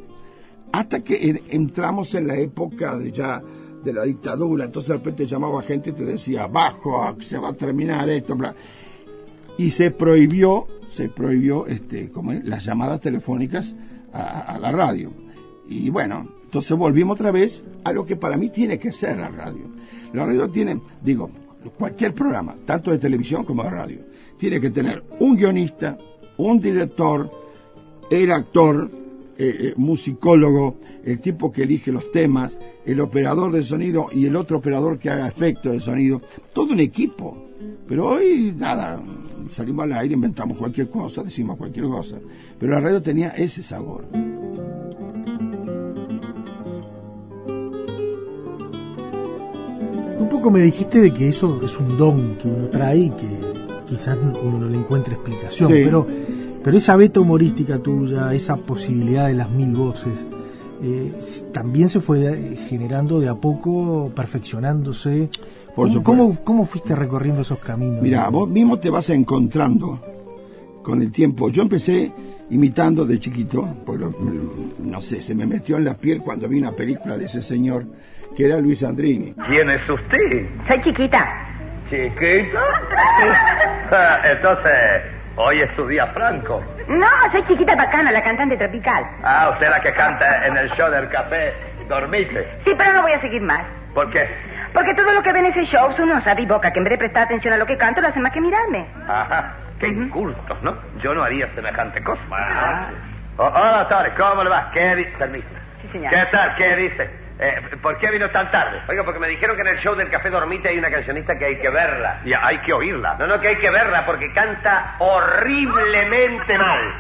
S17: hasta que en- entramos en la época de ya de la dictadura. Entonces de repente llamaba gente y te decía, bajo, se va a terminar esto, bla. Y se prohibió, se prohibió este, como las llamadas telefónicas a, a la radio. Y bueno, entonces volvimos otra vez a lo que para mí tiene que ser la radio. La radio tiene, digo, cualquier programa, tanto de televisión como de radio, tiene que tener un guionista, un director, el actor, eh, eh, musicólogo, el tipo que elige los temas, el operador de sonido y el otro operador que haga efectos de sonido, todo un equipo. Pero hoy, nada, salimos al aire, inventamos cualquier cosa, decimos cualquier cosa. Pero la radio tenía ese sabor.
S8: Poco me dijiste de que eso es un don que uno trae y que quizás uno no le encuentre explicación,
S17: Sí.
S8: pero, pero esa beta humorística tuya, esa posibilidad de las mil voces, eh, también se fue generando de a poco, perfeccionándose.
S17: Por
S8: ¿Cómo, cómo, cómo fuiste recorriendo esos caminos?
S17: Mira, vos mismo te vas encontrando con el tiempo. Yo empecé imitando de chiquito, lo- no sé, se me metió en la piel cuando vi una película de ese señor que era Luis Andrini.
S19: ¿Quién es usted?
S31: Soy chiquita.
S19: ¿Chiquita? (laughs) Entonces, hoy es su día franco.
S31: No, soy chiquita bacana, la cantante tropical.
S19: Ah, usted la que canta en el show del café Dormite.
S31: Sí, pero no voy a seguir más.
S19: ¿Por qué?
S31: Porque todo lo que ven en ese show son unos boca que en vez de prestar atención a lo que canto, no hacen más que mirarme.
S19: Ajá, qué incultos, ¿no? Yo no haría semejante cosa. Oh, hola, Torres, ¿cómo le va? ¿Qué dice?
S31: Sí, señor.
S19: ¿Qué tal? ¿Qué dice? Eh, ¿Por qué vino tan tarde? Oiga, porque me dijeron que en el show del Café Dormite hay una cancionista que hay que verla. Y hay que oírla. No, no, que hay que verla porque canta horriblemente mal.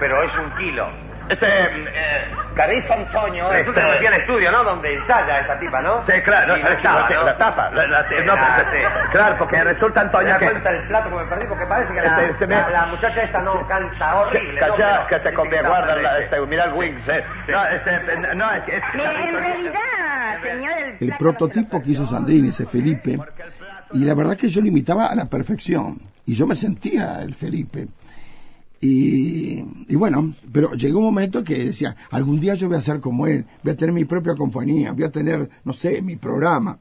S19: Pero es un kilo. Este, eh,
S32: Carizo Antonio, este-
S19: te refieres al estudio, ¿no? Donde ensaya esa tipa, ¿no?
S32: Sí, claro, no,
S19: no estaba,
S32: sí,
S19: ¿no?
S32: la tapa, la- la-
S19: Sí,
S32: no, pues,
S19: sí.
S32: claro, porque resulta, Antonio,
S19: ¿Te das
S32: que-
S19: cuenta del plato que me perdí? Porque parece que la,
S32: Este, este,
S19: la-
S32: me-
S19: la muchacha esta no canta horrible. ¿no?
S32: Calla, que te conviene, guarda, la-
S19: Sí.
S32: este, mira el Wings, eh. No, este, no, es que... es-
S31: en realidad, señor, el
S17: el prototipo que hizo Sandrini, ese Felipe, y la verdad que yo lo imitaba a la perfección, y yo me sentía el Felipe. Y, bueno, pero llegó un momento que decía, algún día yo voy a ser como él, voy a tener mi propia compañía, voy a tener, no sé, mi programa.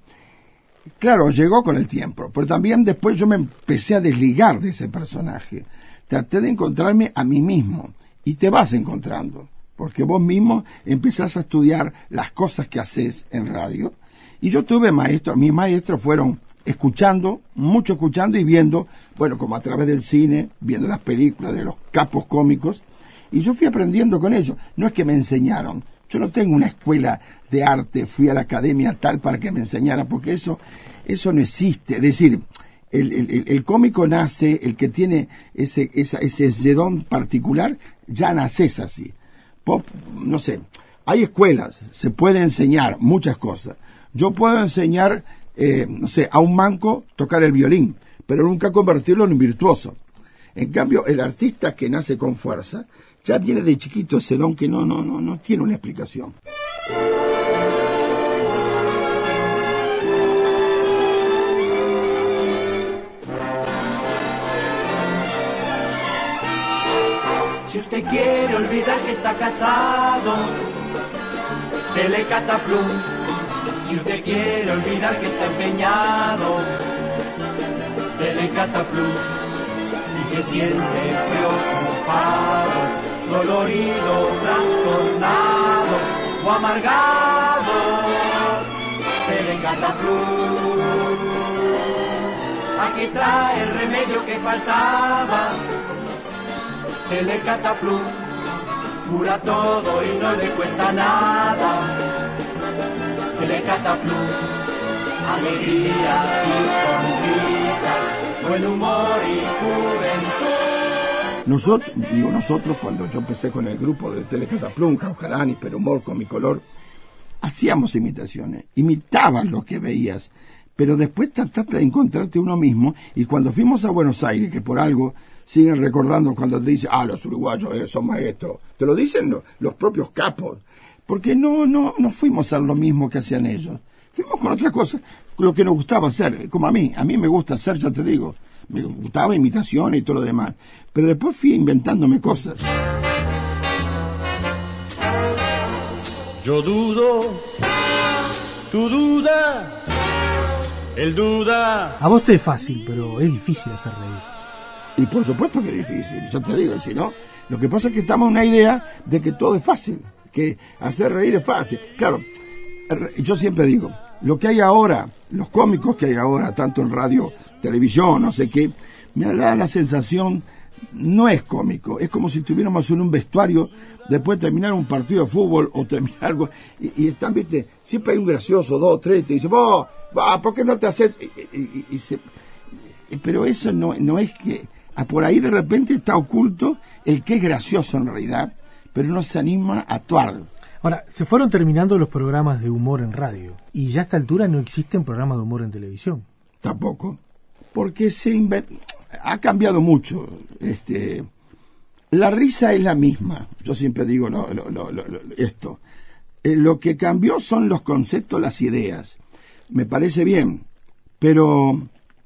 S17: Claro, llegó con el tiempo, pero también después yo me empecé a desligar de ese personaje. Traté de encontrarme a mí mismo, y te vas encontrando, porque vos mismo empezás a estudiar las cosas que haces en radio. Y yo tuve maestros, mis maestros fueron escuchando, mucho escuchando y viendo, bueno, como a través del cine, viendo las películas de los capos cómicos, y yo fui aprendiendo con ellos. No es que me enseñaron, yo no tengo una escuela de arte, fui a la academia tal para que me enseñara, porque eso, eso no existe. Es decir, el, el- el- cómico nace, el que tiene ese, esa- ese sedón particular, ya naces así. Pop, no sé, hay escuelas, se puede enseñar muchas cosas. Yo puedo enseñar, eh, no sé, a un manco tocar el violín, pero nunca convertirlo en un virtuoso. En cambio, el artista que nace con fuerza, ya viene de chiquito ese don que no, no, no, no tiene una explicación.
S33: Si usted quiere olvidar que está casado, dele cataplum. Si usted quiere olvidar que está empeñado, dele cataplum. Si se siente preocupado, dolorido, trastornado o amargado, dele cataplum. Aquí está el remedio que faltaba. Telecataplum cura todo y no le cuesta nada. Telecataplum, alegrías y sonrisas, buen humor y juventud.
S17: Nosotros, digo nosotros, cuando yo empecé con el grupo de Telecataplum, Jaujarani, pero humor con mi color, hacíamos imitaciones, imitaban lo que veías, pero después trataste de encontrarte uno mismo y cuando fuimos a Buenos Aires, que por algo siguen recordando cuando te dicen, ah, los uruguayos eh, son maestros, te lo dicen lo- los propios capos, porque no, no, no fuimos a lo mismo que hacían ellos, fuimos con otra cosa, lo que nos gustaba hacer, como a mí, a mí me gusta hacer, ya te digo, me gustaba imitación y todo lo demás, pero después fui inventándome cosas.
S33: Yo dudo, tú duda, él duda.
S8: A vos te es fácil, pero es difícil hacer reír.
S17: Y por supuesto que es difícil, yo te digo, si no, lo que pasa es que estamos en una idea de que todo es fácil, que hacer reír es fácil. Claro, yo siempre digo, lo que hay ahora, los cómicos que hay ahora, tanto en radio, televisión, no sé qué, me da la sensación, no es cómico, es como si estuviéramos en un vestuario después de terminar un partido de fútbol o terminar algo, y, están, viste, siempre hay un gracioso, dos, tres, te dice, vos, va, ¿por qué no te haces? Y- y- se- pero eso no, no es que ah, por ahí de repente está oculto el que es gracioso en realidad, pero no se anima a actuar.
S8: Ahora, se fueron terminando los programas de humor en radio y ya a esta altura no existen programas de humor en televisión.
S17: Tampoco. Porque se ha cambiado mucho. Este, la risa es la misma. Yo siempre digo lo- lo- lo- lo- lo- esto. Eh, lo que cambió son los conceptos, las ideas. Me parece bien, pero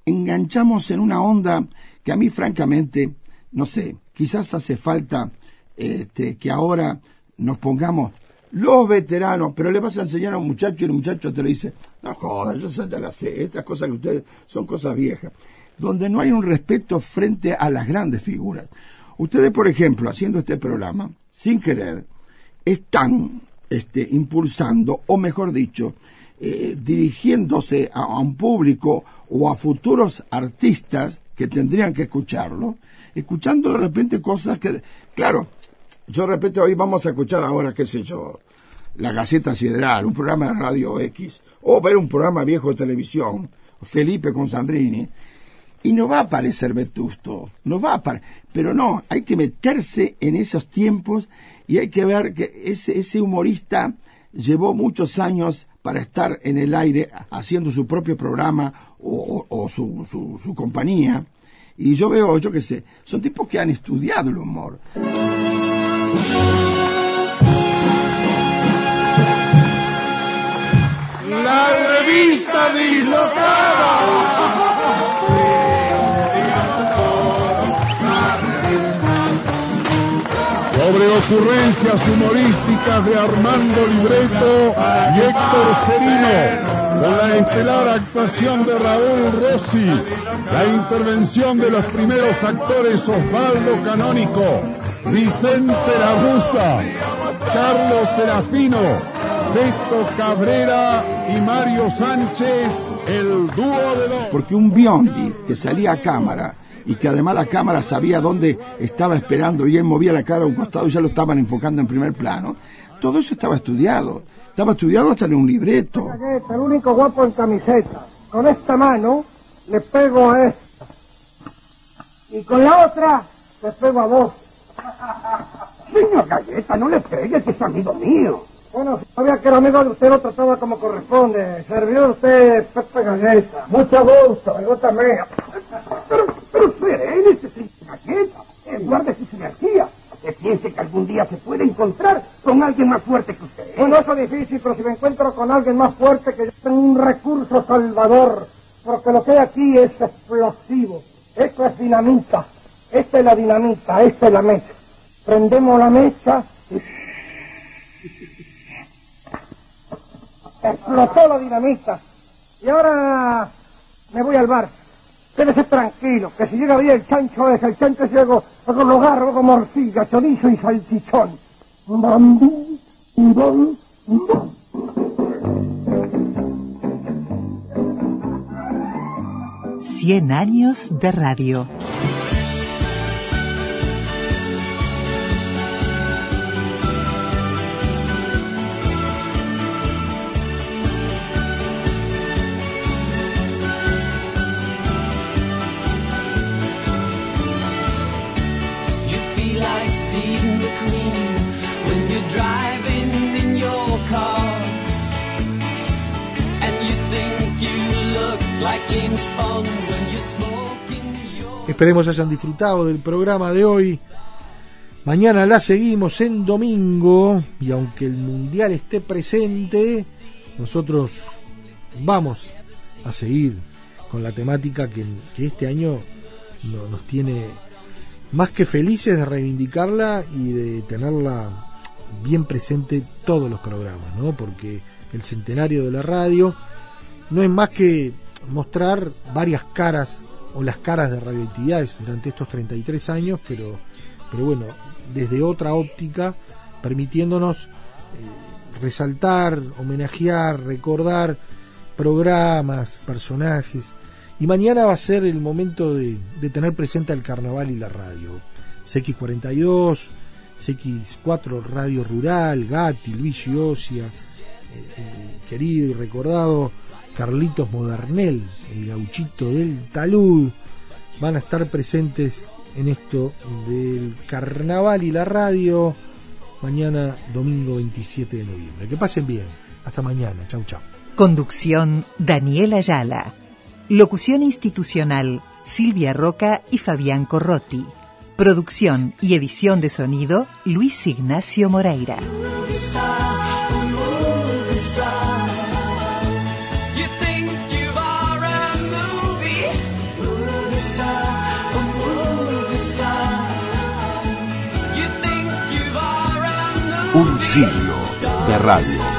S17: enganchamos en una onda que a mí francamente, no sé, quizás hace falta este, que ahora nos pongamos los veteranos, pero le vas a enseñar a un muchacho y el muchacho te lo dice, no jodas, yo ya la sé, estas cosas que ustedes son cosas viejas, donde no hay un respeto frente a las grandes figuras. Ustedes, por ejemplo, haciendo este programa, sin querer, están este, impulsando, o mejor dicho, eh, dirigiéndose a, a un público o a futuros artistas que tendrían que escucharlo, escuchando de repente cosas que, claro, yo repente hoy vamos a escuchar ahora, qué sé yo, la Gaceta Sideral, un programa de Radio X, o ver un programa viejo de televisión, Felipe con Sandrini, y no va a aparecer Vetusto, no va a aparecer, pero no, hay que meterse en esos tiempos y hay que ver que ese, ese humorista llevó muchos años para estar en el aire haciendo su propio programa o su, su, su compañía. Y yo veo, yo qué sé, son tipos que han estudiado el humor.
S22: La revista
S34: Sobre ocurrencias humorísticas de Armando Libreto y Héctor Serino, con la estelar actuación de Raúl Rossi, la intervención de los primeros actores Osvaldo Canónico, Vicente La Russa, Carlos Serafino, Beto Cabrera y Mario Sánchez, el dúo de los...
S17: Porque un Biondi que salía a cámara y que además la cámara sabía dónde estaba esperando y él movía la cara a un costado y ya lo estaban enfocando en primer plano, todo eso estaba estudiado. Estaba estudiado hasta en un libreto.
S26: El único guapo en camiseta. Con esta mano le pego a esta. Y con la otra le pego a vos.
S22: Señor Galleta, no le pegue, que es amigo mío.
S26: Bueno, si sabía que era amigo de usted, lo trataba como corresponde. Servidor usted, Pepe Galleta. Mucho gusto, gusta también.
S22: Pero, pero serénese, señor Galleta. Eh, guarde su energía. Que piense que algún día se puede encontrar con alguien más fuerte que usted.
S26: Bueno, eso es difícil, pero si me encuentro con alguien más fuerte que yo, tengo un recurso salvador. Porque lo que hay aquí es explosivo. Esto es dinamita. Esta es la dinamita, esta es la mecha. Prendemos la mecha. Explotó la dinamita. Y ahora me voy al bar. Quédese tranquilo, que si llega bien el chancho es, el chancho es luego, luego lo agarro con morcilla, chorizo y salchichón. Bambú, bam, bam.
S35: Cien años de radio.
S8: Esperemos hayan disfrutado del programa de hoy. Mañana la seguimos en domingo y aunque el mundial esté presente, nosotros vamos a seguir con la temática que, este año no- nos tiene más que felices de reivindicarla y de tenerla bien presente todos los programas, ¿no? Porque el centenario de la radio no es más que mostrar varias caras o las caras de radioactividades durante estos 33 años, pero, pero bueno, desde otra óptica, permitiéndonos eh, resaltar, homenajear, recordar programas, personajes. Y mañana va a ser el momento de, tener presente el carnaval y la radio. CX42, CX4 Radio Rural, Gatti, Luis Osia, el querido y recordado Carlitos Modernel, el gauchito del talud, van a estar presentes en esto del carnaval y la radio mañana domingo 27 de noviembre. Que pasen bien. Hasta mañana. Chau, chau.
S35: Conducción Daniela Ayala. Locución institucional Silvia Roca y Fabián Corrotti. Producción y edición de sonido Luis Ignacio Moreira.
S1: Siglo de radio.